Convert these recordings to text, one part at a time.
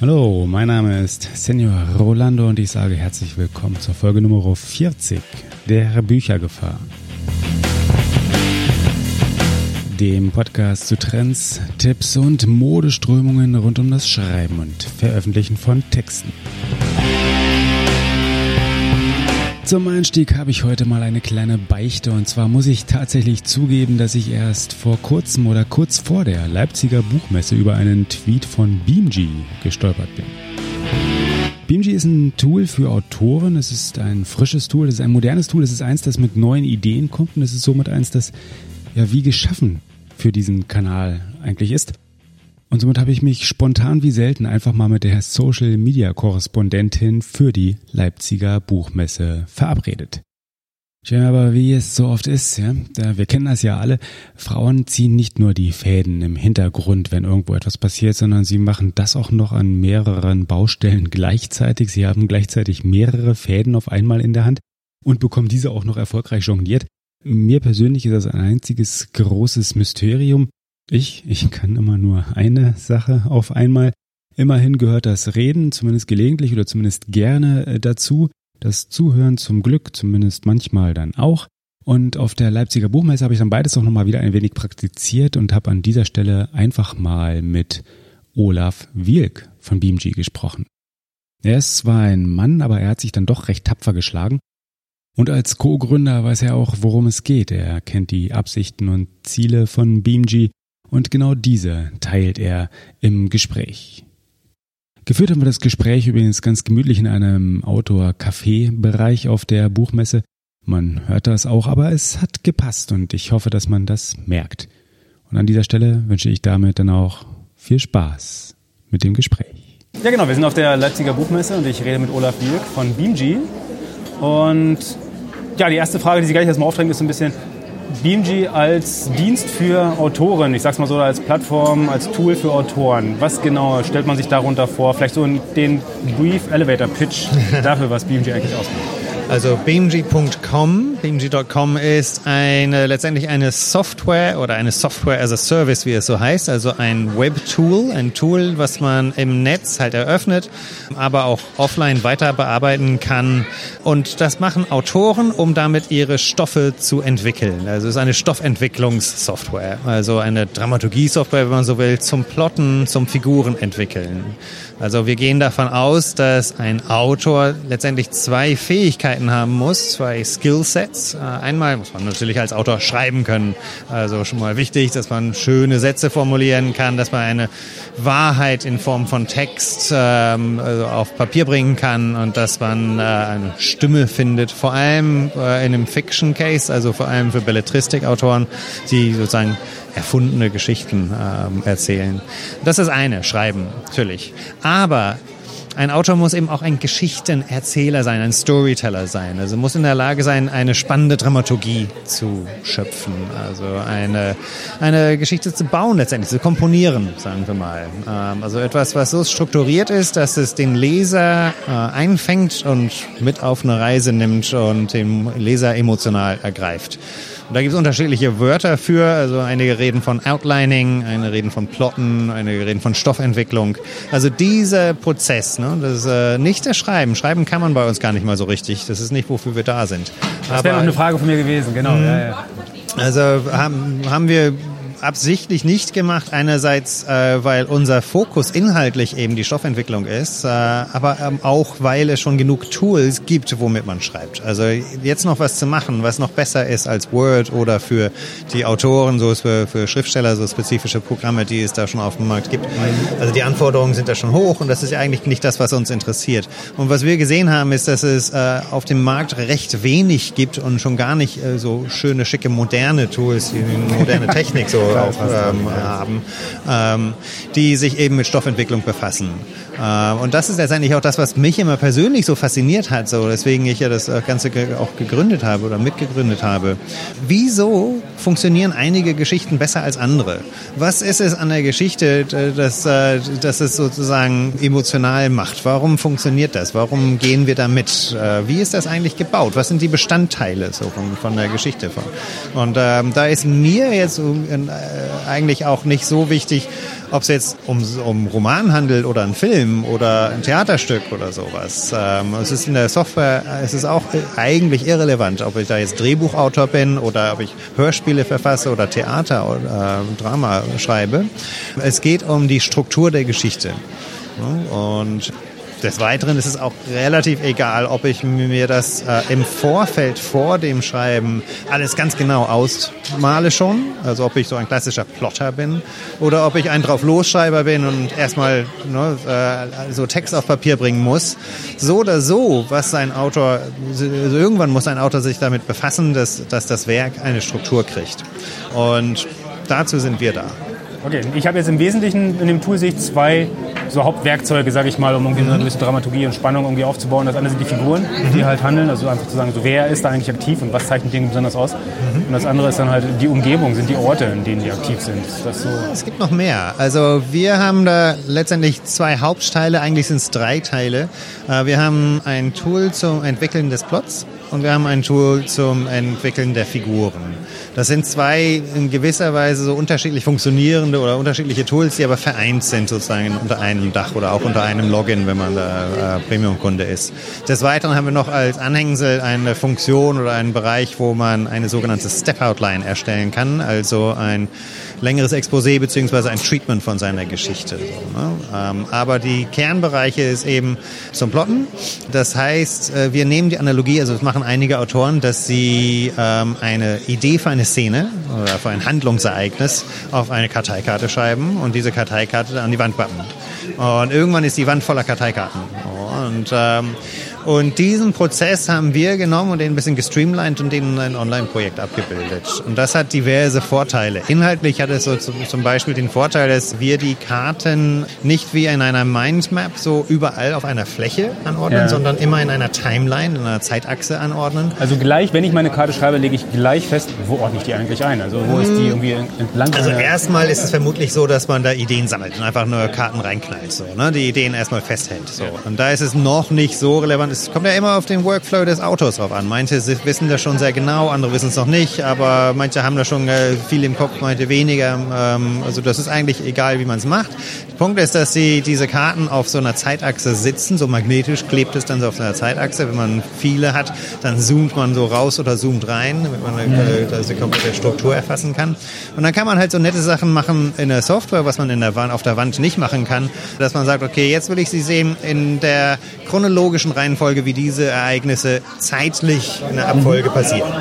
Hallo, mein Name ist Senor Rolando und ich sage herzlich willkommen zur Folge Nummer 40 der Büchergefahr. Dem Podcast zu Trends, Tipps und Modeströmungen rund um das Schreiben und Veröffentlichen von Texten. Zum Einstieg habe ich heute mal eine kleine Beichte. Und zwar muss ich tatsächlich zugeben, dass ich erst vor kurzem oder kurz vor der Leipziger Buchmesse über einen Tweet von Beamg gestolpert bin. Beamg ist ein Tool für Autoren, es ist ein frisches Tool, es ist ein modernes Tool, es ist eins, das mit neuen Ideen kommt. Und es ist somit eins, das ja wie geschaffen für diesen Kanal eigentlich ist. Und somit habe ich mich spontan wie selten einfach mal mit der Social Media Korrespondentin für die Leipziger Buchmesse verabredet. Tja, aber wie es so oft ist, ja, wir kennen das ja alle, Frauen ziehen nicht nur die Fäden im Hintergrund, wenn irgendwo etwas passiert, sondern sie machen das auch noch an mehreren Baustellen gleichzeitig. Sie haben gleichzeitig mehrere Fäden auf einmal in der Hand und bekommen diese auch noch erfolgreich jongliert. Mir persönlich ist das ein einziges großes Mysterium. Ich, ich kann immer nur eine Sache auf einmal. Immerhin gehört das Reden, zumindest gelegentlich oder zumindest gerne äh, dazu. Das Zuhören zum Glück, zumindest manchmal dann auch. Und auf der Leipziger Buchmesse habe ich dann beides auch nochmal wieder ein wenig praktiziert und habe an dieser Stelle einfach mal mit Olaf Wielk von BeamG gesprochen. Er ist zwar ein Mann, aber er hat sich dann doch recht tapfer geschlagen. Und als Co-Gründer weiß er auch, worum es geht. Er kennt die Absichten und Ziele von BeamG und genau diese teilt er im Gespräch. Geführt haben wir das Gespräch übrigens ganz gemütlich in einem Outdoor-Café-Bereich auf der Buchmesse. Man hört das auch, aber es hat gepasst und ich hoffe, dass man das merkt. Und an dieser Stelle wünsche ich damit dann auch viel Spaß mit dem Gespräch. Ja, genau, wir sind auf der Leipziger Buchmesse und ich rede mit Olaf Wieck von BeamG. Und ja, die erste Frage, die sich gleich erstmal aufdrängt, ist so ein bisschen, BeamG als Dienst für Autoren, ich sag's mal so, als Plattform, als Tool für Autoren. Was genau stellt man sich darunter vor? Vielleicht so den Brief Elevator Pitch dafür, was BeamG eigentlich ausmacht. Also BeamG.com. BeamG.com ist eine, letztendlich eine Software oder eine Software as a Service, wie es so heißt. Also ein Web-Tool, ein Tool, was man im Netz halt eröffnet, aber auch offline weiter bearbeiten kann. Und das machen Autoren, um damit ihre Stoffe zu entwickeln. Also es ist eine Stoffentwicklungssoftware. Also eine Dramaturgie-Software, wenn man so will, zum Plotten, zum Figuren entwickeln. Also wir gehen davon aus, dass ein Autor letztendlich zwei Fähigkeiten haben muss, zwei Skillsets. Äh, einmal muss man natürlich als Autor schreiben können. Also schon mal wichtig, dass man schöne Sätze formulieren kann, dass man eine Wahrheit in Form von Text ähm, also auf Papier bringen kann und dass man äh, eine Stimme findet. Vor allem äh, in einem Fiction Case, also vor allem für Belletristikautoren, die sozusagen erfundene Geschichten ähm, erzählen. Das ist eine, schreiben, natürlich. Aber ein Autor muss eben auch ein Geschichtenerzähler sein, ein Storyteller sein. Also muss in der Lage sein, eine spannende Dramaturgie zu schöpfen. Also eine, eine Geschichte zu bauen letztendlich, zu komponieren, sagen wir mal. Ähm, also etwas, was so strukturiert ist, dass es den Leser äh, einfängt und mit auf eine Reise nimmt und den Leser emotional ergreift. Und da gibt es unterschiedliche Wörter für. Also einige reden von Outlining, einige reden von Plotten, einige reden von Stoffentwicklung. Also dieser Prozess, ne, das ist äh, nicht das Schreiben. Schreiben kann man bei uns gar nicht mal so richtig. Das ist nicht, wofür wir da sind. Das wäre noch eine Frage von mir gewesen, genau. Mhm. Ja, ja. Also haben, haben wir absichtlich nicht gemacht. Einerseits, äh, weil unser Fokus inhaltlich eben die Stoffentwicklung ist, äh, aber ähm, auch, weil es schon genug Tools gibt, womit man schreibt. Also jetzt noch was zu machen, was noch besser ist als Word oder für die Autoren, so ist für, für Schriftsteller so spezifische Programme, die es da schon auf dem Markt gibt. Also die Anforderungen sind da schon hoch und das ist ja eigentlich nicht das, was uns interessiert. Und was wir gesehen haben, ist, dass es äh, auf dem Markt recht wenig gibt und schon gar nicht äh, so schöne, schicke, moderne Tools, moderne Technik so auch ähm, haben, ähm, die sich eben mit Stoffentwicklung befassen. Äh, und das ist letztendlich auch das, was mich immer persönlich so fasziniert hat, so deswegen ich ja das äh, Ganze auch gegründet habe oder mitgegründet habe. Wieso funktionieren einige Geschichten besser als andere? Was ist es an der Geschichte, dass, äh, dass es sozusagen emotional macht? Warum funktioniert das? Warum gehen wir da mit? Wie ist das eigentlich gebaut? Was sind die Bestandteile so von, von der Geschichte? Und ähm, da ist mir jetzt äh, eigentlich auch nicht so wichtig, Ob es jetzt um, um Roman handelt oder ein Film oder ein Theaterstück oder sowas. Ähm, es ist in der Software, es ist auch eigentlich irrelevant, ob ich da jetzt Drehbuchautor bin oder ob ich Hörspiele verfasse oder Theater oder äh, Drama schreibe. Es geht um die Struktur der Geschichte. Und des Weiteren ist es auch relativ egal, ob ich mir das äh, im Vorfeld vor dem Schreiben alles ganz genau ausmale schon, also ob ich so ein klassischer Plotter bin oder ob ich ein Drauf-Losschreiber bin und erstmal ne, äh, so Text auf Papier bringen muss. So oder so, was ein Autor, also irgendwann muss ein Autor sich damit befassen, dass, dass das Werk eine Struktur kriegt. Und dazu sind wir da. Okay, ich habe jetzt im Wesentlichen in dem Tool sehe ich zwei so Hauptwerkzeuge, sage ich mal, um irgendwie mhm. eine gewisse Dramaturgie und Spannung irgendwie aufzubauen. Das eine sind die Figuren, mhm. die halt handeln, also einfach zu sagen, so wer ist da eigentlich aktiv und was zeichnet den besonders aus. Mhm. Und das andere ist dann halt die Umgebung, sind die Orte, in denen die aktiv sind. So? Es gibt noch mehr. Also wir haben da letztendlich zwei Hauptteile, eigentlich sind es drei Teile. Äh, wir haben ein Tool zum Entwickeln des Plots und wir haben ein Tool zum Entwickeln der Figuren. Das sind zwei in gewisser Weise so unterschiedlich funktionierende oder unterschiedliche Tools, die aber vereint sind sozusagen unter einem Dach oder auch unter einem Login, wenn man da äh, Premium-Kunde ist. Des Weiteren haben wir noch als Anhängsel eine Funktion oder einen Bereich, wo man eine sogenannte Step-Outline erstellen kann, also ein längeres Exposé beziehungsweise ein Treatment von seiner Geschichte. So, ne? ähm, aber die Kernbereiche ist eben zum Plotten. Das heißt, äh, wir nehmen die Analogie, also das machen einige Autoren, dass sie ähm, eine Idee für eine Szene oder für ein Handlungsereignis auf eine Karteikarte schreiben und diese Karteikarte an die Wand bappen. Und irgendwann ist die Wand voller Karteikarten. Und ähm, und diesen Prozess haben wir genommen und den ein bisschen gestreamlined und den in ein Online-Projekt abgebildet. Und das hat diverse Vorteile. Inhaltlich hat es so zum Beispiel den Vorteil, dass wir die Karten nicht wie in einer Mindmap so überall auf einer Fläche anordnen, ja. sondern immer in einer Timeline, in einer Zeitachse anordnen. Also gleich, wenn ich meine Karte schreibe, lege ich gleich fest, wo ordne ich die eigentlich ein? Also wo ist die irgendwie entlang? Also erstmal ist es vermutlich so, dass man da Ideen sammelt und einfach nur Karten reinknallt. So, ne? Die Ideen erstmal festhält. So. Und da ist es noch nicht so relevant, es kommt ja immer auf den Workflow des Autors drauf an. Manche wissen das schon sehr genau, andere wissen es noch nicht, aber manche haben da schon äh, viel im Kopf, manche weniger. Ähm, also das ist eigentlich egal, wie man es macht. Der Punkt ist, dass sie diese Karten auf so einer Zeitachse sitzen, so magnetisch klebt es dann so auf einer Zeitachse. Wenn man viele hat, dann zoomt man so raus oder zoomt rein, damit man eine, äh, die komplette Struktur erfassen kann. Und dann kann man halt so nette Sachen machen in der Software, was man in der Wand, auf der Wand nicht machen kann, dass man sagt, okay, jetzt will ich sie sehen in der chronologischen Reihenfolge, wie diese Ereignisse zeitlich in der Abfolge passieren.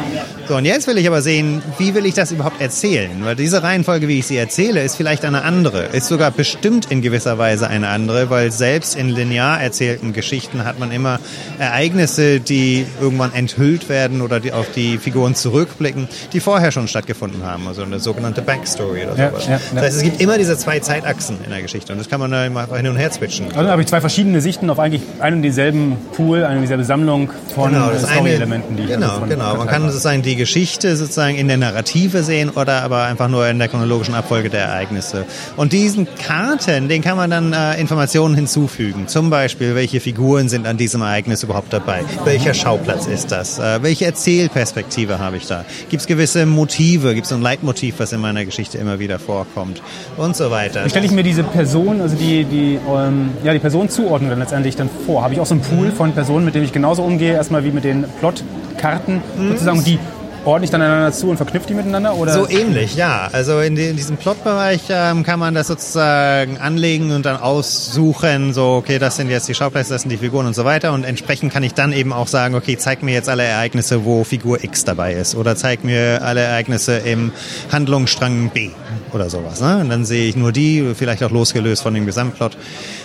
So, und jetzt will ich aber sehen, wie will ich das überhaupt erzählen? Weil diese Reihenfolge, wie ich sie erzähle, ist vielleicht eine andere, ist sogar bestimmt in gewisser Weise eine andere, weil selbst in linear erzählten Geschichten hat man immer Ereignisse, die irgendwann enthüllt werden oder die auf die Figuren zurückblicken, die vorher schon stattgefunden haben, also eine sogenannte Backstory oder sowas. Ja, ja, ja. Das heißt, es gibt immer diese zwei Zeitachsen in der Geschichte und das kann man dann immer hin und her switchen. Also habe ich zwei verschiedene Sichten auf eigentlich einen und denselben Pool, eine und dieselbe Sammlung von genau, Story-Elementen, die ich Genau, genau. Man kann sozusagen die Geschichte sozusagen in der Narrative sehen oder aber einfach nur in der chronologischen Abfolge der Ereignisse. Und diesen Karten, den kann man dann äh, Informationen hinzufügen. Zum Beispiel, welche Figuren sind an diesem Ereignis überhaupt dabei? Welcher Schauplatz ist das? Äh, welche Erzählperspektive habe ich da? Gibt es gewisse Motive? Gibt es ein Leitmotiv, was in meiner Geschichte immer wieder vorkommt? Und so weiter. Wie stelle ich mir diese Person, also die, die, ähm, ja, die Person zuordnen dann letztendlich dann vor? Habe ich auch so einen Pool von Personen, mit denen ich genauso umgehe, erstmal wie mit den Plotkarten, mhm. sozusagen, die ordne ich dann einander zu und verknüpft die miteinander? Oder? So ähnlich, ja. Also in, die, in diesem Plotbereich ähm, kann man das sozusagen anlegen und dann aussuchen, so, okay, das sind jetzt die Schauplätze, das sind die Figuren und so weiter. Und entsprechend kann ich dann eben auch sagen, okay, zeig mir jetzt alle Ereignisse, wo Figur X dabei ist. Oder zeig mir alle Ereignisse im Handlungsstrang B oder sowas. Ne? Und dann sehe ich nur die, vielleicht auch losgelöst von dem Gesamtplot.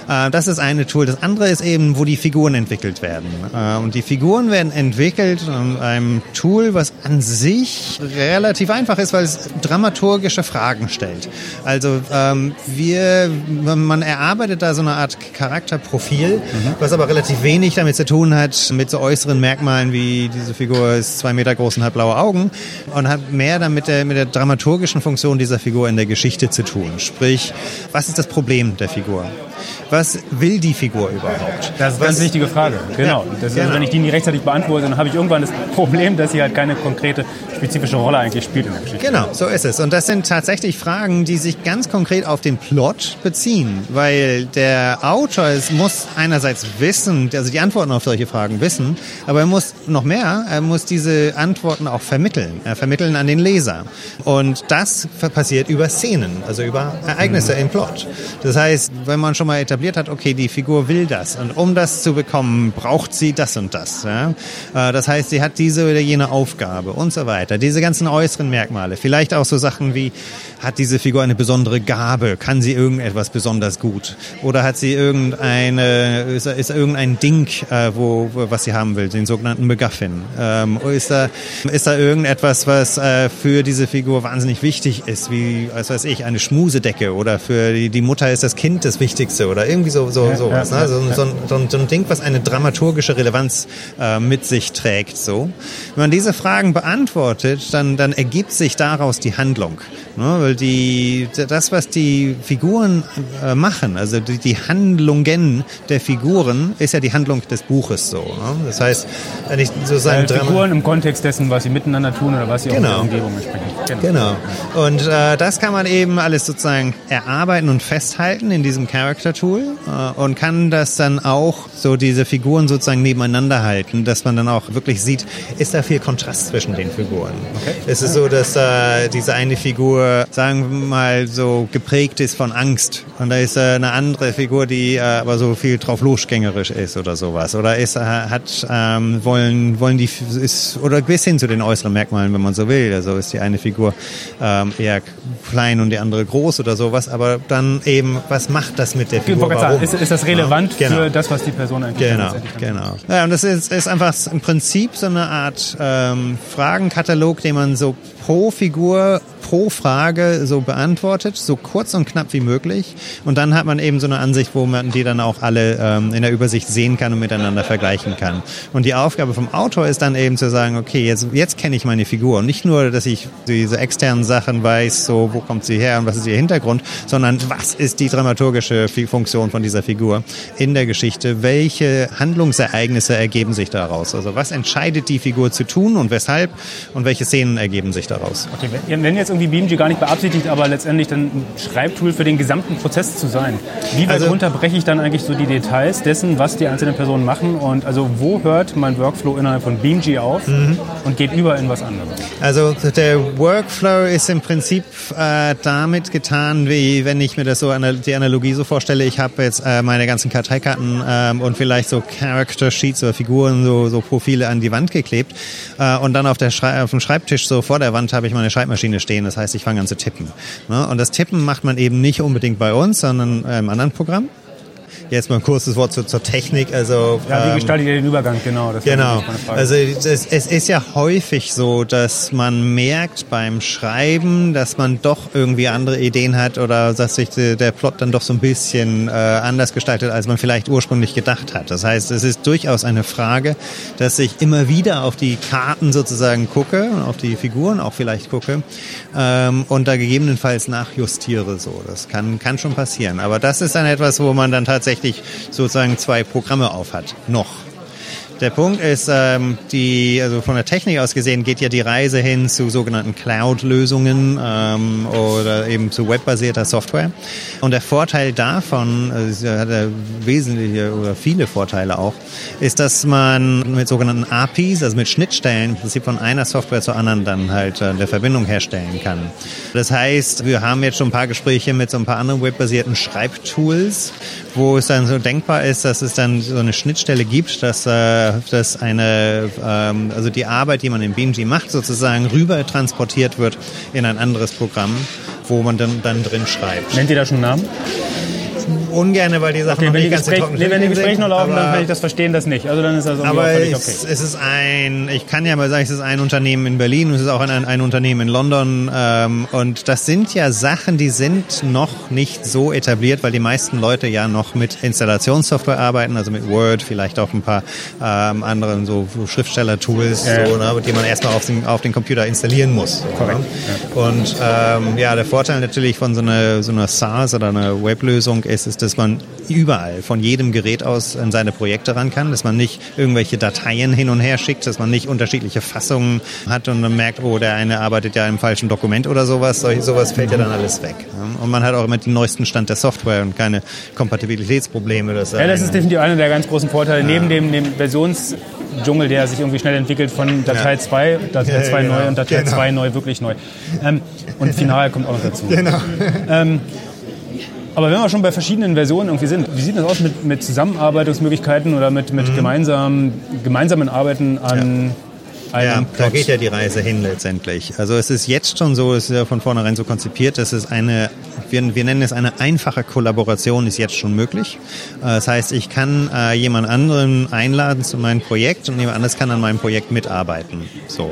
Äh, das ist eine Tool. Das andere ist eben, wo die Figuren entwickelt werden. Äh, und die Figuren werden entwickelt in einem Tool, was an sich relativ einfach ist, weil es dramaturgische Fragen stellt. Also ähm, wir, man erarbeitet da so eine Art Charakterprofil, mhm. was aber relativ wenig damit zu tun hat, mit so äußeren Merkmalen wie diese Figur ist zwei Meter groß und hat blaue Augen und hat mehr dann mit der, mit der dramaturgischen Funktion dieser Figur in der Geschichte zu tun. Sprich, was ist das Problem der Figur? Was will die Figur überhaupt? Das ist eine ganz wichtige Frage. Genau. Das ist, genau. Also, wenn ich die nicht rechtzeitig beantworte, dann habe ich irgendwann das Problem, dass sie halt keine konkrete konkrete, spezifische Rolle eigentlich spielt in der Geschichte. Genau, so ist es. Und das sind tatsächlich Fragen, die sich ganz konkret auf den Plot beziehen, weil der Autor es muss einerseits wissen, also die Antworten auf solche Fragen wissen, aber er muss noch mehr, er muss diese Antworten auch vermitteln, er vermitteln an den Leser. Und das passiert über Szenen, also über Ereignisse mhm. im Plot. Das heißt, wenn man schon mal etabliert hat, okay, die Figur will das und um das zu bekommen, braucht sie das und das. Ja? Äh, das heißt, sie hat diese oder jene Aufgabe und so weiter. Diese ganzen äußeren Merkmale. Vielleicht auch so Sachen wie, hat diese Figur eine besondere Gabe? Kann sie irgendetwas besonders gut? Oder hat sie irgendeine, ist, ist irgendein Ding, äh, wo, was sie haben will, den sogenannten MacGuffin? Ähm, ist, da, ist da irgendetwas, was äh, für diese Figur wahnsinnig wichtig ist, wie, was weiß ich, eine Schmusedecke oder für die, die Mutter ist das Kind das Wichtigste oder irgendwie so, so, ja, sowas. Ja, ne? so, so, so, so, ein Ding, was eine dramaturgische Relevanz äh, mit sich trägt. So. Wenn man diese Fragen beantwortet, dann, dann ergibt sich daraus die Handlung. Ne? Weil die, das, was die Figuren äh, machen, also die, die Handlungen der Figuren, ist ja die Handlung des Buches so. Ne? Das heißt, wenn ich sozusagen... Äh, Figuren im Kontext dessen, was sie miteinander tun oder was sie genau. auch in der Umgebung entsprechen. Genau. genau. Und äh, das kann man eben alles sozusagen erarbeiten und festhalten in diesem Character Tool äh, und kann das dann auch so diese Figuren sozusagen nebeneinander halten, dass man dann auch wirklich sieht, ist da viel Kontrast zwischen den Figuren. Okay. Es ist so, dass äh, diese eine Figur, sagen wir mal, so geprägt ist von Angst und da ist äh, eine andere Figur, die äh, aber so viel drauf losgängerisch ist oder sowas. Oder ist, äh, hat, ähm, wollen, wollen die, ist, oder bis hin zu den äußeren Merkmalen, wenn man so will. Also ist die eine Figur ähm, eher klein und die andere groß oder sowas, aber dann eben, was macht das mit der Figur? Warum? Ist, ist das relevant ja, genau. für das, was die Person eigentlich Genau, genau. Ja, und das ist, ist einfach im Prinzip so eine Art ähm, Fragenkatalog, den man so pro Figur, pro Frage so beantwortet, so kurz und knapp wie möglich. Und dann hat man eben so eine Ansicht, wo man die dann auch alle ähm, in der Übersicht sehen kann und miteinander vergleichen kann. Und die Aufgabe vom Autor ist dann eben zu sagen, okay, jetzt, jetzt kenne ich meine Figur. Und nicht nur, dass ich diese externen Sachen weiß, so wo kommt sie her und was ist ihr Hintergrund, sondern was ist die dramaturgische Funktion von dieser Figur in der Geschichte? Welche Handlungsereignisse ergeben sich daraus? Also was entscheidet die Figur zu tun und weshalb und welche Szenen ergeben sich daraus? Okay, wenn jetzt irgendwie BeamG gar nicht beabsichtigt, aber letztendlich dann ein Schreibtool für den gesamten Prozess zu sein, wie weit also, runterbreche ich dann eigentlich so die Details dessen, was die einzelnen Personen machen und also wo hört mein Workflow innerhalb von BeamG auf mhm. und geht über in was anderes? Also der Workflow ist im Prinzip äh, damit getan, wie wenn ich mir das so die Analogie so vorstelle, ich habe jetzt äh, meine ganzen Karteikarten ähm, und vielleicht so Character Sheets oder Figuren, so, so Profile an die Wand geklebt äh, und dann auf, der Schrei auf dem Schreibtisch so vor der Wand habe ich meine Schreibmaschine stehen. Das heißt, ich fange an zu tippen. Ne? Und das Tippen macht man eben nicht unbedingt bei uns, sondern äh, im anderen Programm. Jetzt mal ein kurzes Wort zur, zur Technik. Also, ja, wie ähm, gestaltet ihr den Übergang? Genau. Das genau. Also es, es ist ja häufig so, dass man merkt beim Schreiben, dass man doch irgendwie andere Ideen hat oder dass sich der Plot dann doch so ein bisschen äh, anders gestaltet, als man vielleicht ursprünglich gedacht hat. Das heißt, es ist durchaus eine Frage, dass ich immer wieder auf die Karten sozusagen gucke, auf die Figuren auch vielleicht gucke ähm, und da gegebenenfalls nachjustiere. So, das kann kann schon passieren. Aber das ist dann etwas, wo man dann tatsächlich tatsächlich sozusagen zwei Programme auf hat. Noch. Der Punkt ist, ähm, die, also von der Technik aus gesehen geht ja die Reise hin zu sogenannten Cloud-Lösungen ähm, oder eben zu webbasierter Software. Und der Vorteil davon, also hat er wesentliche oder viele Vorteile auch, ist, dass man mit sogenannten APIs, also mit Schnittstellen im Prinzip von einer Software zur anderen dann halt äh, eine Verbindung herstellen kann. Das heißt, wir haben jetzt schon ein paar Gespräche mit so ein paar anderen webbasierten Schreibtools, wo es dann so denkbar ist, dass es dann so eine Schnittstelle gibt, dass äh, dass eine, ähm, also die Arbeit, die man in BeamG macht, sozusagen rüber transportiert wird in ein anderes Programm, wo man dann, dann drin schreibt. Nennt ihr da schon einen Namen? Ungern, weil die Sachen okay, noch nicht ganz Gespräch, nee, Wenn die Gespräche noch laufen, dann kann ich das verstehen, das nicht. Also dann ist das aber völlig okay. Es, es ist ein, ich kann ja mal sagen, es ist ein Unternehmen in Berlin, es ist auch ein, ein Unternehmen in London ähm, und das sind ja Sachen, die sind noch nicht so etabliert, weil die meisten Leute ja noch mit Installationssoftware arbeiten, also mit Word, vielleicht auch ein paar ähm, anderen so Schriftsteller-Tools, ja. so, ne, die man erstmal auf den, auf den Computer installieren muss. So, Korrekt. Ne? Ja. Und ähm, ja, der Vorteil natürlich von so einer, so einer SaaS oder einer Weblösung ist, ist, dass man überall von jedem Gerät aus an seine Projekte ran kann, dass man nicht irgendwelche Dateien hin und her schickt, dass man nicht unterschiedliche Fassungen hat und man merkt, oh, der eine arbeitet ja im falschen Dokument oder sowas. Solch, sowas fällt ja dann alles weg. Und man hat auch immer den neuesten Stand der Software und keine Kompatibilitätsprobleme. Das ja, das ist definitiv einer der ganz großen Vorteile. Ja. Neben dem, dem Versionsdschungel, der sich irgendwie schnell entwickelt von Datei 2, ja. Datei 2 ja, genau. neu und Datei genau. 2 neu, wirklich neu. Ähm, und final kommt auch noch dazu. Genau. Ähm, aber wenn wir schon bei verschiedenen Versionen irgendwie sind, wie sieht das aus mit, mit Zusammenarbeitungsmöglichkeiten oder mit, mit mhm. gemeinsam, gemeinsamen Arbeiten an ja. ja, da geht ja die Reise hin letztendlich. Also es ist jetzt schon so, es ist ja von vornherein so konzipiert, dass es eine, wir, wir nennen es eine einfache Kollaboration ist jetzt schon möglich. Äh, das heißt, ich kann äh, jemand anderen einladen zu meinem Projekt und jemand anderes kann an meinem Projekt mitarbeiten. So.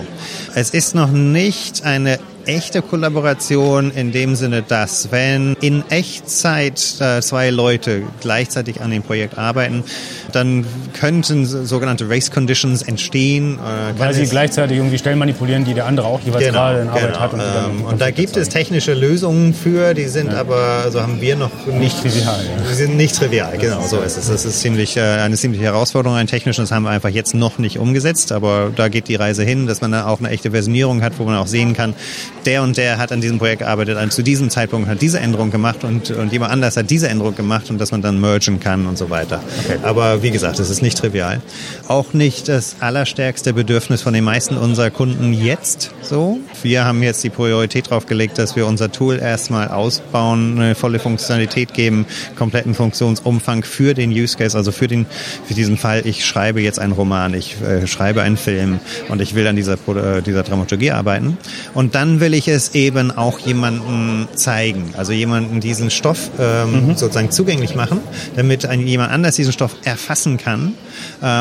Es ist noch nicht eine echte Kollaboration in dem Sinne, dass wenn in Echtzeit äh, zwei Leute gleichzeitig an dem Projekt arbeiten, dann könnten sogenannte Race Conditions entstehen. Äh, Weil sie gleichzeitig irgendwie Stellen manipulieren, die der andere auch jeweils genau, gerade in Arbeit genau. hat. Und, ähm, und da gibt es technische Lösungen für, die sind ja. aber, so haben wir noch nicht trivial. Ja. Die sind nicht trivial, genau, so ist es. Das ist ziemlich, äh, eine ziemliche Herausforderung, ein technisches haben wir einfach jetzt noch nicht umgesetzt, aber da geht die Reise hin, dass man da auch eine echte Versionierung hat, wo man auch sehen kann, der und der hat an diesem Projekt gearbeitet, und zu diesem Zeitpunkt hat diese Änderung gemacht und, und jemand anders hat diese Änderung gemacht und dass man dann mergen kann und so weiter. Okay. Aber wie gesagt, es ist nicht trivial. Auch nicht das allerstärkste Bedürfnis von den meisten unserer Kunden jetzt so. Wir haben jetzt die Priorität darauf gelegt, dass wir unser Tool erstmal ausbauen, eine volle Funktionalität geben, kompletten Funktionsumfang für den Use Case, also für, den, für diesen Fall, ich schreibe jetzt einen Roman, ich äh, schreibe einen Film und ich will an dieser, äh, dieser Dramaturgie arbeiten. Und dann will ich es eben auch jemanden zeigen, also jemanden diesen Stoff ähm, mhm. sozusagen zugänglich machen, damit ein, jemand anders diesen Stoff erfassen kann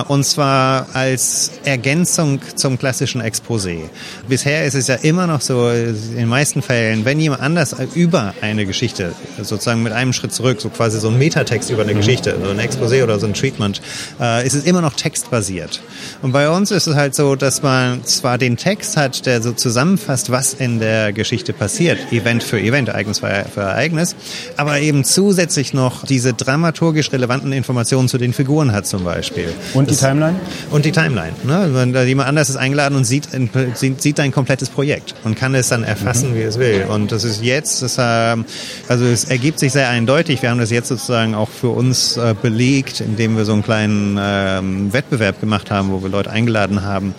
und zwar als Ergänzung zum klassischen Exposé. Bisher ist es ja immer noch so, in den meisten Fällen, wenn jemand anders über eine Geschichte, sozusagen mit einem Schritt zurück, so quasi so ein Metatext über eine. Geschichte, so ein Exposé oder so ein Treatment, äh, ist es immer noch textbasiert. Und bei uns ist es halt so, dass man zwar den Text hat, der so zusammenfasst, was in der Geschichte passiert, Event für Event, Ereignis für Ereignis, aber eben zusätzlich noch diese dramaturgisch relevanten Informationen zu den Figuren hat zum Beispiel. Und das, die Timeline? Und die Timeline. Ne? Jemand anders ist eingeladen und sieht, sieht dein komplettes Projekt und kann es dann erfassen, mhm. wie es will. Und das ist jetzt, das, ähm, also es ergibt sich sehr eindeutig. Wir haben das jetzt sozusagen auch für uns äh, belegt, indem wir so einen kleinen ähm, Wettbewerb gemacht haben, wo wir Leute eingeladen haben,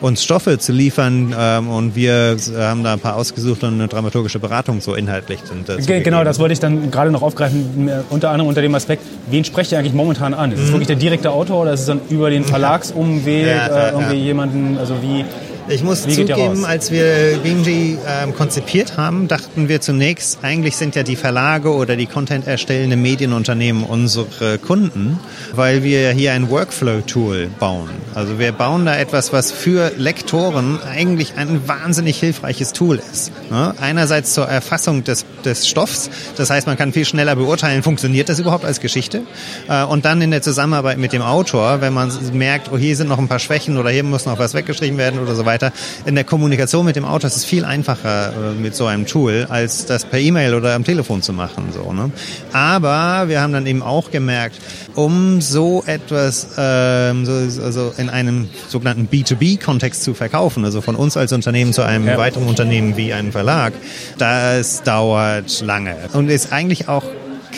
uns Stoffe zu liefern. Ähm, und wir haben da ein paar ausgesucht und eine dramaturgische Beratung so inhaltlich. Sind, äh, genau, das wollte ich dann gerade noch aufgreifen, unter anderem unter dem Aspekt, wen sprecht ihr eigentlich momentan an? Ist es mhm. wirklich der direkte Autor oder ist es dann über den Verlagsumweg ja, äh, irgendwie jemanden, also wie ich muss Wie zugeben, als wir Beamg ähm, konzipiert haben, dachten wir zunächst, eigentlich sind ja die Verlage oder die Content erstellenden Medienunternehmen unsere Kunden, weil wir ja hier ein Workflow-Tool bauen. Also wir bauen da etwas, was für Lektoren eigentlich ein wahnsinnig hilfreiches Tool ist. Ne? Einerseits zur Erfassung des, des Stoffs, das heißt, man kann viel schneller beurteilen, funktioniert das überhaupt als Geschichte? Äh, und dann in der Zusammenarbeit mit dem Autor, wenn man merkt, oh, hier sind noch ein paar Schwächen oder hier muss noch was weggeschrieben werden oder so weiter, weiter. In der Kommunikation mit dem Autor ist es viel einfacher äh, mit so einem Tool, als das per E-Mail oder am Telefon zu machen. So, ne? Aber wir haben dann eben auch gemerkt, um so etwas ähm, so, also in einem sogenannten B2B-Kontext zu verkaufen, also von uns als Unternehmen zu einem ja. weiteren Unternehmen wie einem Verlag, das dauert lange und ist eigentlich auch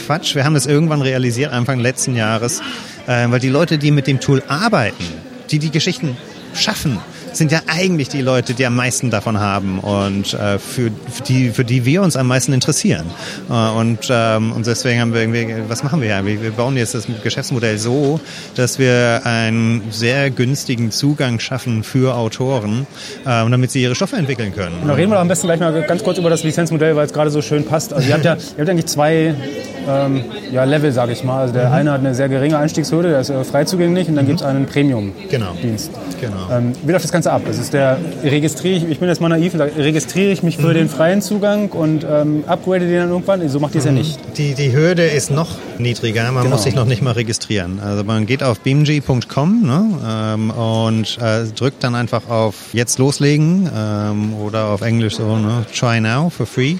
Quatsch. Wir haben das irgendwann realisiert, Anfang letzten Jahres, äh, weil die Leute, die mit dem Tool arbeiten, die die Geschichten schaffen, sind ja eigentlich die Leute, die am meisten davon haben und äh, für, für, die, für die wir uns am meisten interessieren. Äh, und, ähm, und deswegen haben wir irgendwie, was machen wir ja? Wir, bauen jetzt das Geschäftsmodell so, dass wir einen sehr günstigen Zugang schaffen für Autoren, äh, damit sie ihre Stoffe entwickeln können. Genau, reden wir am besten gleich mal ganz kurz über das Lizenzmodell, weil es gerade so schön passt. Also ihr habt ja, ihr habt eigentlich zwei ähm, ja, Level, sage ich mal. Also der mhm. eine hat eine sehr geringe Einstiegshürde, der ist äh, frei zugänglich und dann mhm. gibt es einen Premium-Dienst. Genau. genau. Ähm, wie läuft das Ganze ab? Das ist der, registriere ich, ich bin jetzt mal naiv, registriere ich mich für mhm. den freien Zugang und ähm, upgrade den dann irgendwann? So macht ihr es ja mhm. nicht. Die, die Hürde ist noch niedriger, man genau. muss sich noch nicht mal registrieren. Also man geht auf beamg.com ne, ähm, und äh, drückt dann einfach auf jetzt loslegen ähm, oder auf Englisch so, ne, try now for free.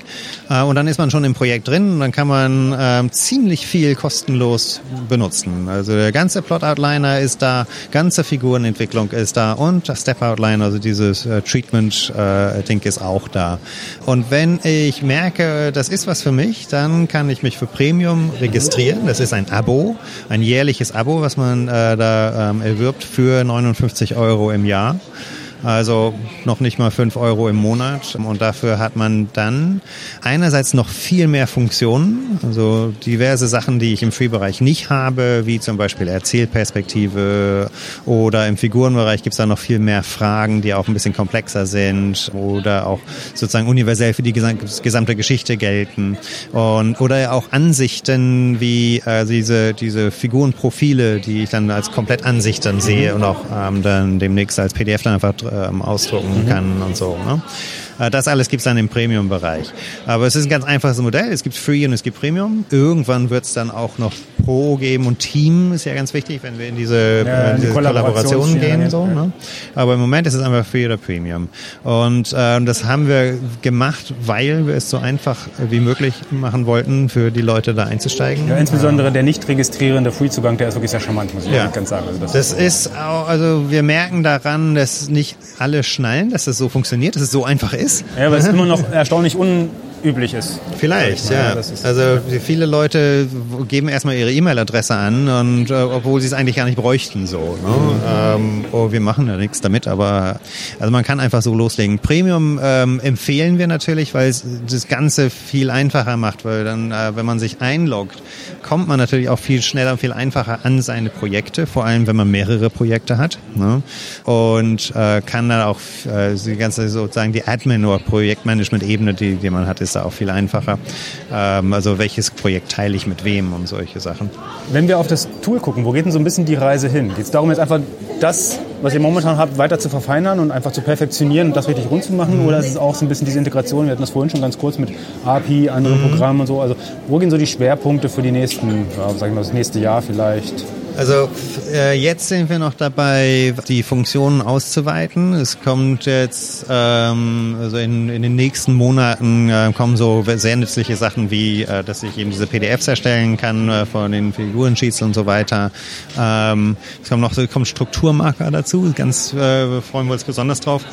Äh, und dann ist man schon im Projekt drin und dann kann man äh, ähm, ziemlich viel kostenlos benutzen. Also der ganze Plot-Outliner ist da, ganze Figurenentwicklung ist da und das Step-Outliner, also dieses äh, Treatment-Ding äh, ist auch da. Und wenn ich merke, das ist was für mich, dann kann ich mich für Premium registrieren. Das ist ein Abo, ein jährliches Abo, was man äh, da ähm, erwirbt für 59 Euro im Jahr also noch nicht mal fünf Euro im Monat. Und dafür hat man dann einerseits noch viel mehr Funktionen, also diverse Sachen, die ich im Free-Bereich nicht habe, wie zum Beispiel Erzählperspektive oder im Figurenbereich gibt es da noch viel mehr Fragen, die auch ein bisschen komplexer sind oder auch sozusagen universell für die gesamte Geschichte gelten. Und, oder auch Ansichten wie äh, diese, diese Figurenprofile, die ich dann als komplett Ansichten sehe und auch ähm, dann demnächst als PDF dann einfach ähm, ausdrucken mhm. kann und so. Ne? Äh, das alles gibt es dann im Premium-Bereich. Aber es ist ein ganz einfaches Modell. Es gibt Free und es gibt Premium. Irgendwann wird es dann auch noch Pro geben und Team ist ja ganz wichtig, wenn wir in diese, ja, in diese Kollaborationen gehen. So, ne? Aber im Moment ist es einfach Free oder Premium. Und äh, das haben wir gemacht, weil wir es so einfach wie möglich machen wollten, für die Leute da einzusteigen. Ja, insbesondere der nicht registrierende Free-Zugang, der ist wirklich sehr charmant, muss ich ja. ganz sagen. Also das, das ist, auch, also wir merken daran, dass nicht alle schnallen, dass es das so funktioniert, dass es so einfach ist ist. Ja, aber es ist immer noch erstaunlich unüblich ist. Vielleicht, ja. Also viele Leute geben erstmal ihre E-Mail-Adresse an und äh, obwohl sie es eigentlich gar nicht bräuchten so. Ne? Ähm, oh, wir machen ja nichts damit, aber also man kann einfach so loslegen. Premium ähm, empfehlen wir natürlich, weil es das Ganze viel einfacher macht, weil dann, äh, wenn man sich einloggt, kommt man natürlich auch viel schneller und viel einfacher an seine Projekte, vor allem wenn man mehrere Projekte hat. Ne? Und äh, kann dann auch äh, die ganze sozusagen die Admin- oder Projektmanagement-Ebene, die, die man hat, ist da auch viel einfacher. Ähm, also welches Projekt teile ich mit wem und solche Sachen. Wenn wir auf das Tool gucken, wo geht denn so ein bisschen die Reise hin? Geht es darum, jetzt einfach das, was ihr momentan habt, weiter zu verfeinern und einfach zu perfektionionieren und das richtig rund zu machen? Mhm. Oder ist es auch so ein bisschen diese Integration? Wir hatten das vorhin schon ganz kurz mit API, anderen mhm. Programmen und so. Also wo gehen so die Schwerpunkte für die nächsten, ja, sag ich mal, das nächste Jahr vielleicht? Also äh, jetzt sind wir noch dabei, die Funktionen auszuweiten. Es kommt jetzt, ähm, also in, in den nächsten Monaten äh, kommen so sehr nützliche Sachen wie, äh, dass ich eben diese PDFs erstellen kann äh, von den Figurensheets und so weiter. Ähm, es kommen noch so kommen Strukturmarker dazu. Ganz äh, freuen wir uns besonders drauf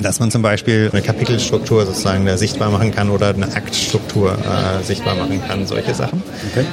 dass man zum Beispiel eine Kapitelstruktur sozusagen sichtbar machen kann oder eine Aktstruktur äh, sichtbar machen kann, solche Sachen. Okay.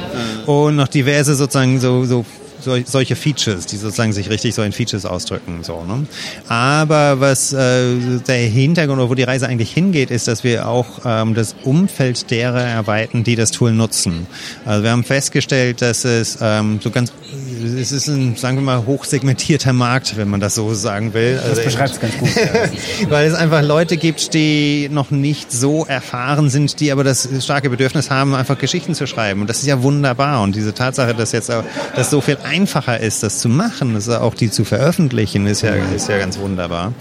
Und noch diverse sozusagen so, so solche Features, die sozusagen sich richtig so in Features ausdrücken. So, ne? Aber was äh, der Hintergrund oder wo die Reise eigentlich hingeht, ist, dass wir auch ähm, das Umfeld derer erweitern, die das Tool nutzen. Also wir haben festgestellt, dass es ähm, so ganz es ist ein, sagen wir mal, hochsegmentierter Markt, wenn man das so sagen will. Das also beschreibt es ganz gut. weil es einfach Leute gibt, die noch nicht so erfahren sind, die aber das starke Bedürfnis haben, einfach Geschichten zu schreiben. Und das ist ja wunderbar. Und diese Tatsache, dass jetzt auch, dass so viel einfacher ist, das zu machen, dass auch die zu veröffentlichen, ist ja, ist ja ganz wunderbar.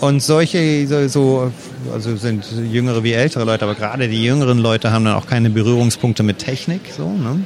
Und solche, so, so also sind jüngere wie ältere Leute, aber gerade die jüngeren Leute haben dann auch keine Berührungspunkte mit Technik. So, ne?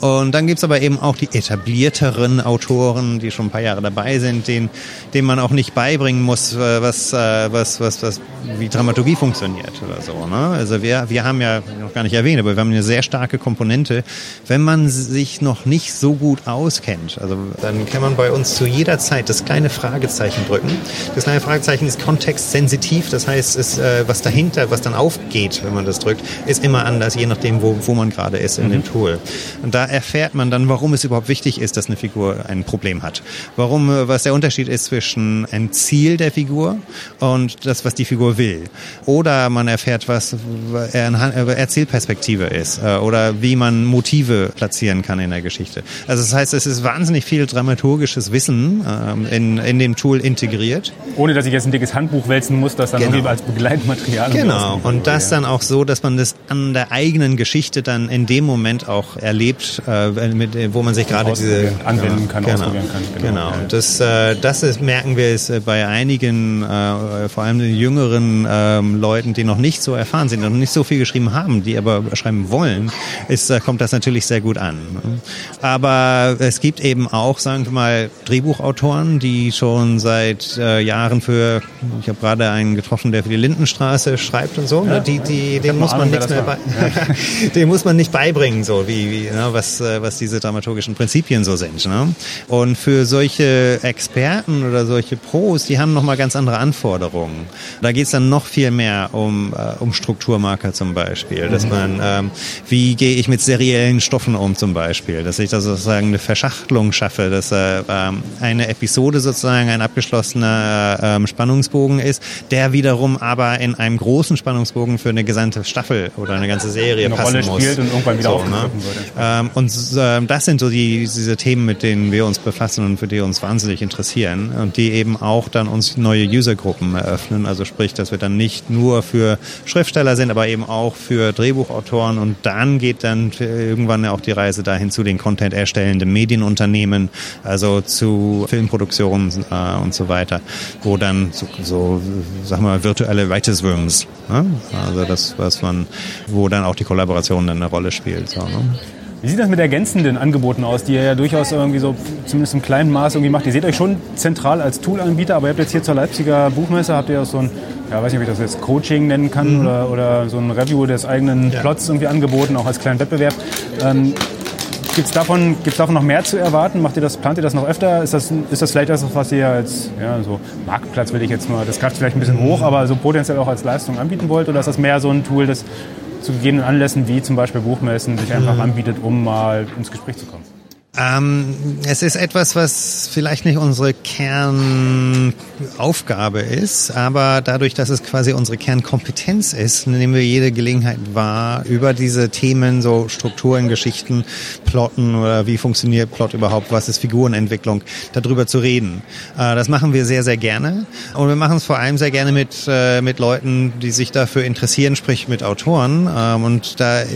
Und dann gibt's aber eben auch die etablierteren Autoren, die schon ein paar Jahre dabei sind, denen, denen man auch nicht beibringen muss, äh, was, äh, was, was, was, wie Dramaturgie funktioniert oder so. Ne? Also wir, wir haben ja noch gar nicht erwähnt, aber wir haben eine sehr starke Komponente. Wenn man sich noch nicht so gut auskennt, also dann kann man bei uns zu jeder Zeit das kleine Fragezeichen drücken. Das kleine Fragezeichen ist kontextsensitiv, das heißt, es, äh, was dahinter, was dann aufgeht, wenn man das drückt, ist immer anders, je nachdem, wo, wo man gerade ist in mhm. dem Tool. Und da erfährt man dann, warum es überhaupt wichtig ist, dass eine Figur ein Problem hat. Warum, äh, was der Unterschied ist zwischen ein Ziel der Figur und das, was die Figur will. Oder man erfährt, was eine Erzählperspektive ist äh, oder wie man Motive platzieren kann in der Geschichte. Also das heißt, es ist wahnsinnig viel dramaturgisches Wissen ähm, in, in dem Tool integriert. Ohne, dass ich jetzt ein dickes Handbuch wälzen muss, das dann genau. irgendwie als Begleitmaterial. Genau. Und das dann auch so, dass man das an der eigenen Geschichte dann in dem Moment auch erlebt, äh, mit, wo man sich gerade diese anwenden kann, genau, ausprobieren kann. Genau. genau. Und das, äh, das ist, merken wir ist äh, bei einigen, äh, vor allem den jüngeren ähm, Leuten, die noch nicht so erfahren sind, noch nicht so viel geschrieben haben, die aber schreiben wollen, ist, äh, kommt das natürlich sehr gut an. Aber es gibt eben auch, sagen wir mal, Drehbuchautoren, die schon seit äh, Jahren für, ich habe gerade einen getroffen, der für die Lindenstraße schreibt und so. Ne? Ja, die, die, den muss man nichts mehr bei, den muss man nicht beibringen, so wie, wie ne? was, äh, was diese dramaturgischen Prinzipien so sind. Ne? Und für solche Experten oder solche Pros, die haben nochmal ganz andere Anforderungen. Da geht's dann noch viel mehr um, äh, um Strukturmarker zum Beispiel, dass man, ähm, wie gehe ich mit seriellen Stoffen um zum Beispiel, dass ich da sozusagen eine Verschachtelung schaffe, dass äh, ähm, eine Episode sozusagen ein abgeschlossener ähm, Spannungsbogen ist, der wiederum aber in einem großen Spannungsbogen für eine gesamte Staffel oder eine ganze Serie Eine passen Rolle muss. spielt und irgendwann wieder ne? aufgegriffen wird. Ähm, und ähm, das sind so die, diese Themen, mit denen wir uns befassen und für die uns wahnsinnig interessieren und die eben auch dann uns neue Usergruppen eröffnen. Also sprich, dass wir dann nicht nur für Schriftsteller sind, aber eben auch für Drehbuchautoren und dann geht dann irgendwann auch die Reise dahin zu den Content erstellenden Medienunternehmen, also zu Filmproduktionen äh, und so weiter, wo dann so, so sag mal, virtuelle Writers Rooms, ne? also das, was man, wo dann auch die Kollaboration dann eine Rolle spielt. So, ne? Wie sieht das mit ergänzenden Angeboten aus, die ihr ja durchaus irgendwie so, zumindest im kleinen Maß irgendwie macht? Ihr seht euch schon zentral als Toolanbieter, aber ihr habt jetzt hier zur Leipziger Buchmesse, habt ihr auch so ein, ja, weiß nicht, ob ich das jetzt Coaching nennen kann oder, oder so ein Review des eigenen Ja. Plots irgendwie angeboten, auch als kleinen Wettbewerb. Ähm, Gibt es davon, gibt's davon noch mehr zu erwarten? Macht ihr das, plant ihr das noch öfter? Ist das, ist das vielleicht das, was ihr als ja, so Marktplatz, will ich jetzt mal, das greift vielleicht ein bisschen hoch, aber so potenziell auch als Leistung anbieten wollt? Oder ist das mehr so ein Tool, das zu gegebenen Anlässen wie zum Beispiel Buchmessen sich einfach anbietet, um mal ins Gespräch zu kommen? Ähm, es ist etwas, was vielleicht nicht unsere Kernaufgabe ist, aber dadurch, dass es quasi unsere Kernkompetenz ist, nehmen wir jede Gelegenheit wahr, über diese Themen, so Strukturen, Geschichten, Plotten oder wie funktioniert Plot überhaupt, was ist Figurenentwicklung, darüber zu reden. Äh, das machen wir sehr, sehr gerne und wir machen es vor allem sehr gerne mit, äh, mit Leuten, die sich dafür interessieren, sprich mit Autoren ähm, und da äh,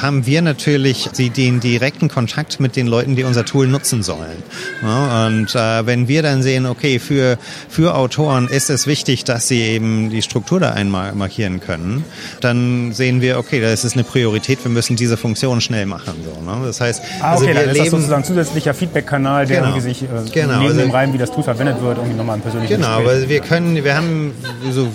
haben wir natürlich die, den direkten Kontakt mit den Leuten, die unser Tool nutzen sollen. Ja, und äh, wenn wir dann sehen, okay, für, für Autoren ist es wichtig, dass sie eben die Struktur da einmal markieren können, dann sehen wir, okay, das ist eine Priorität, wir müssen diese Funktion schnell machen. So, ne? Das heißt, Ah, also okay, wir dann ist das sozusagen zusätzlicher Feedback-Kanal, der Genau. irgendwie sich äh, Genau, neben also- dem Reim, wie das Tool verwendet wird, irgendwie nochmal ein persönliches Genau, Gespräch. weil wir können, wir haben so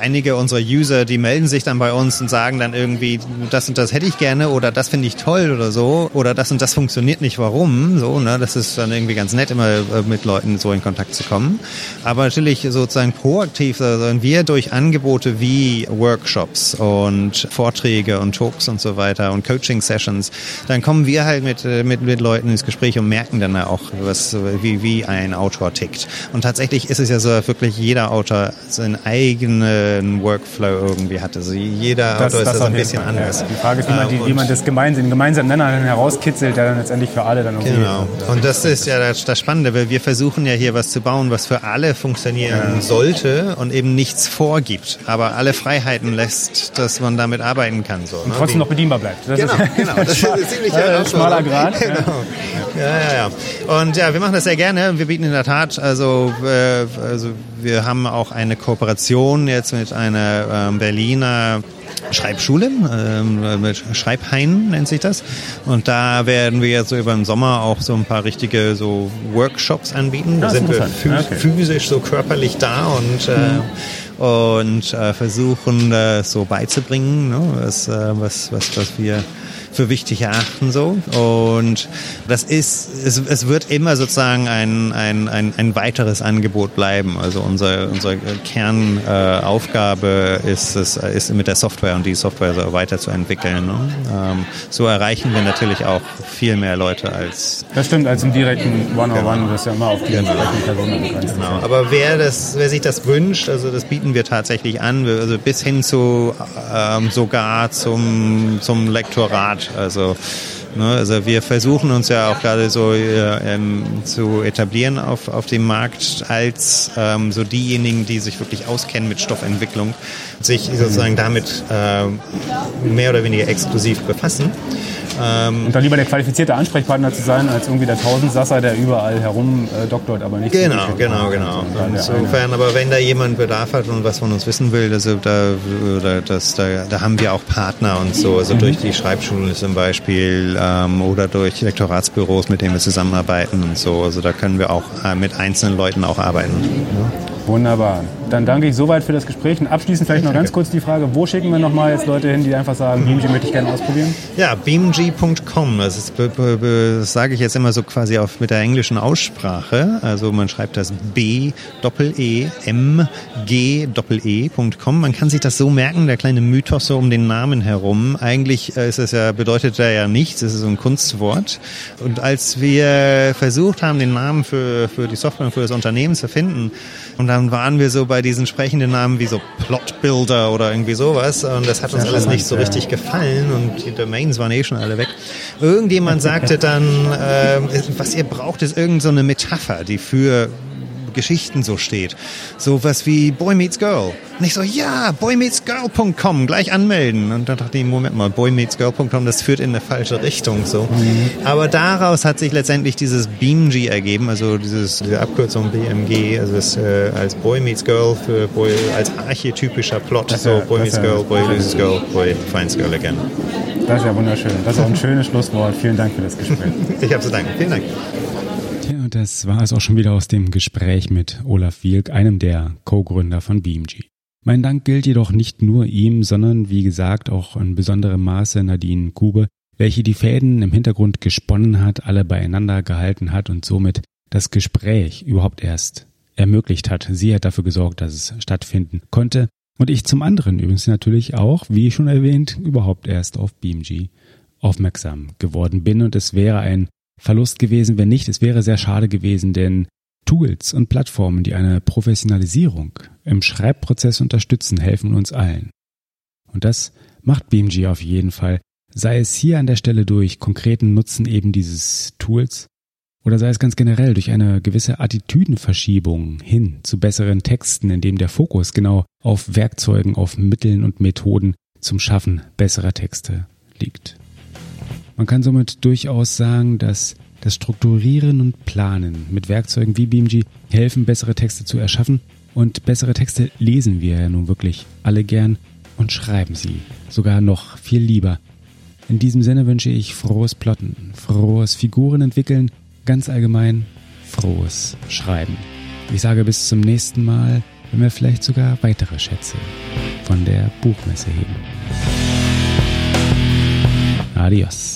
einige unserer User, die melden sich dann bei uns und sagen dann irgendwie, das und das hätte ich gerne oder das finde ich toll oder so oder das und das funktioniert nicht, warum? So, ne, das ist dann irgendwie ganz nett, immer äh, mit Leuten so in Kontakt zu kommen. Aber natürlich sozusagen proaktiv, also wir durch Angebote wie Workshops und Vorträge und Talks und so weiter und Coaching-Sessions, dann kommen wir halt mit, äh, mit, mit Leuten ins Gespräch und merken dann auch, was, wie, wie ein Autor tickt. Und tatsächlich ist es ja so, wirklich jeder Autor seinen eigenen Workflow irgendwie hat. Also jeder Autor ist das auf ein bisschen Fall, anders. Ja. Die Frage ist, wie man, die, wie man das gemeinsam, den gemeinsamen Nenner herauskitzelt, der dann letztendlich für alle dann irgendwie... Genau. Und das ist ja das, das Spannende, weil wir versuchen ja hier was zu bauen, was für alle funktionieren sollte und eben nichts vorgibt, aber alle Freiheiten lässt, dass man damit arbeiten kann. So, ne? Trotzdem noch bedienbar bleibt. Das Genau, ist, genau. Das ist ziemliche Ja, Herausforderung. schmaler Grad. Ja. Genau. Ja, ja, ja. Und ja, wir machen das sehr gerne. Wir bieten in der Tat, also, äh, also wir haben auch eine Kooperation jetzt mit einer ähm, Berliner Schreibschule, ähm, mit Schreibhain nennt sich das. Und da werden wir jetzt so über den Sommer auch so ein paar richtige so Workshops anbieten. Da ist sind wir interessant. phys Okay. physisch so körperlich da und äh, und äh, versuchen das so beizubringen, ne? was, äh, was, was, was wir für wichtig erachten so und das ist es, es wird immer sozusagen ein, ein, ein, ein weiteres Angebot bleiben also unser unsere Kernaufgabe äh, ist es ist mit der Software und die Software so weiterzuentwickeln ne? ähm, so erreichen wir natürlich auch viel mehr Leute als Das stimmt, als im direkten One-on-One, das ist ja immer auf die entsprechenden Personen begrenzt. Genau. Aber wer das, wer sich das wünscht, also das bieten wir tatsächlich an, also bis hin zu ähm, sogar zum zum Lektorat. Also ne, also wir versuchen uns ja auch gerade so äh, ähm, zu etablieren auf auf dem Markt als ähm, so diejenigen, die sich wirklich auskennen mit Stoffentwicklung, sich sozusagen damit äh, mehr oder weniger exklusiv befassen. Ähm, Und dann lieber der qualifizierte Ansprechpartner zu sein, als irgendwie der Tausendsasser, der überall herum äh, doktort, aber nicht Genau, genau, genau. Insofern, aber wenn da jemand Bedarf hat und was von uns wissen will, also da, da, das, da, da haben wir auch Partner und so, also durch die Schreibschulen zum Beispiel ähm, oder durch Lektoratsbüros, mit denen wir zusammenarbeiten und so. Also da können wir auch äh, mit einzelnen Leuten auch arbeiten. Wunderbar. Dann danke ich soweit für das Gespräch und abschließend vielleicht noch ganz kurz die Frage, wo schicken wir nochmal jetzt Leute hin, die einfach sagen, BeamG möchte ich gerne ausprobieren? Ja, beamg.com, das, das sage ich jetzt immer so quasi auf, mit der englischen Aussprache, also man schreibt das B Doppel E M G Doppel E.com. Man kann sich das so merken, der kleine Mythos so um den Namen herum. Eigentlich äh, ist es ja, bedeutet er ja nichts, es ist so ein Kunstwort. Und als wir versucht haben, den Namen für, für die Software und für das Unternehmen zu finden, und dann waren wir so bei diesen sprechenden Namen wie so Plot Builder oder irgendwie sowas. Und das hat uns alles nicht so richtig gefallen und die Domains waren eh schon alle weg. Irgendjemand sagte dann, äh, was ihr braucht, ist irgendeine so Metapher, die für Geschichten so steht. So was wie Boy Meets Girl. Und ich so, ja, boymeetsgirl.com, gleich anmelden. Und dann dachte ich, Moment mal, boymeetsgirl.com, das führt in eine falsche Richtung. so. Mhm. Aber daraus hat sich letztendlich dieses BeamG ergeben, also dieses, diese Abkürzung BMG, also das, äh, als Boy Meets Girl für Boy, als archetypischer Plot. Das so, Boy Meets Girl, Boy Loses Girl, Boy Finds Girl again. Das ist ja wunderschön. Das ist auch ein schönes Schlusswort. Vielen Dank für das Gespräch. ich habe zu danken. Vielen Dank. Tja, und das war es auch schon wieder aus dem Gespräch mit Olaf Wilk, einem der Co-Gründer von BeamG. Mein Dank gilt jedoch nicht nur ihm, sondern wie gesagt auch in besonderem Maße Nadine Kube, welche die Fäden im Hintergrund gesponnen hat, alle beieinander gehalten hat und somit das Gespräch überhaupt erst ermöglicht hat. Sie hat dafür gesorgt, dass es stattfinden konnte. Und ich zum anderen übrigens natürlich auch, wie schon erwähnt, überhaupt erst auf BeamG aufmerksam geworden bin. Und es wäre ein Verlust gewesen, wenn nicht. Es wäre sehr schade gewesen, denn Tools und Plattformen, die eine Professionalisierung im Schreibprozess unterstützen, helfen uns allen. Und das macht BeamG auf jeden Fall, sei es hier an der Stelle durch konkreten Nutzen eben dieses Tools oder sei es ganz generell durch eine gewisse Attitüdenverschiebung hin zu besseren Texten, in dem der Fokus genau auf Werkzeugen, auf Mitteln und Methoden zum Schaffen besserer Texte liegt. Man kann somit durchaus sagen, dass das Strukturieren und Planen mit Werkzeugen wie BeamG helfen, bessere Texte zu erschaffen. Und bessere Texte lesen wir ja nun wirklich alle gern und schreiben sie sogar noch viel lieber. In diesem Sinne wünsche ich frohes Plotten, frohes Figuren entwickeln, ganz allgemein frohes Schreiben. Ich sage bis zum nächsten Mal, wenn wir vielleicht sogar weitere Schätze von der Buchmesse heben. Adios.